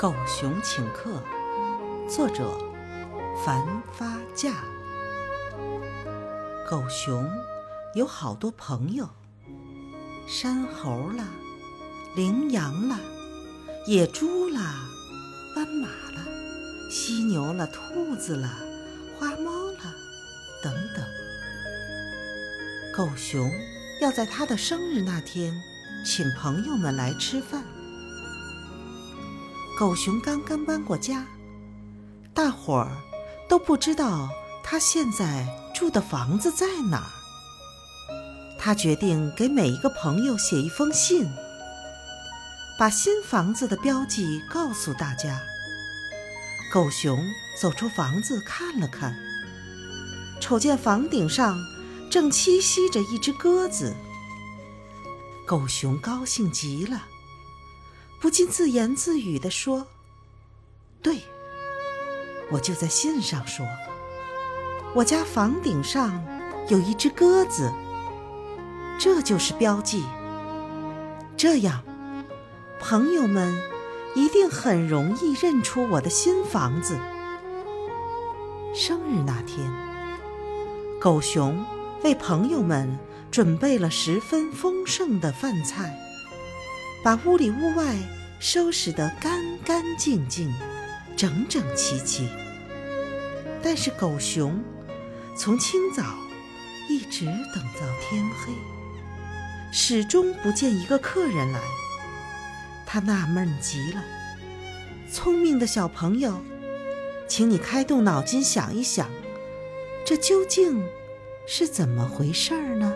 狗熊请客，作者樊发架。狗熊有好多朋友，山猴啦，羚羊啦，野猪啦，斑马啦，犀牛啦，兔子啦，花猫啦，等等。狗熊要在他的生日那天，请朋友们来吃饭。狗熊刚刚搬过家，大伙儿都不知道他现在住的房子在哪儿。他决定给每一个朋友写一封信，把新房子的标记告诉大家。狗熊走出房子看了看，瞅见房顶上正栖息着一只鸽子。狗熊高兴极了。不禁自言自语地说：“对，我就在信上说，我家房顶上有一只鸽子，这就是标记。这样，朋友们一定很容易认出我的新房子。”生日那天，狗熊为朋友们准备了十分丰盛的饭菜。把屋里屋外收拾得干干净净、整整齐齐。但是狗熊从清早一直等到天黑，始终不见一个客人来。他纳闷极了。聪明的小朋友，请你开动脑筋想一想，这究竟是怎么回事儿呢？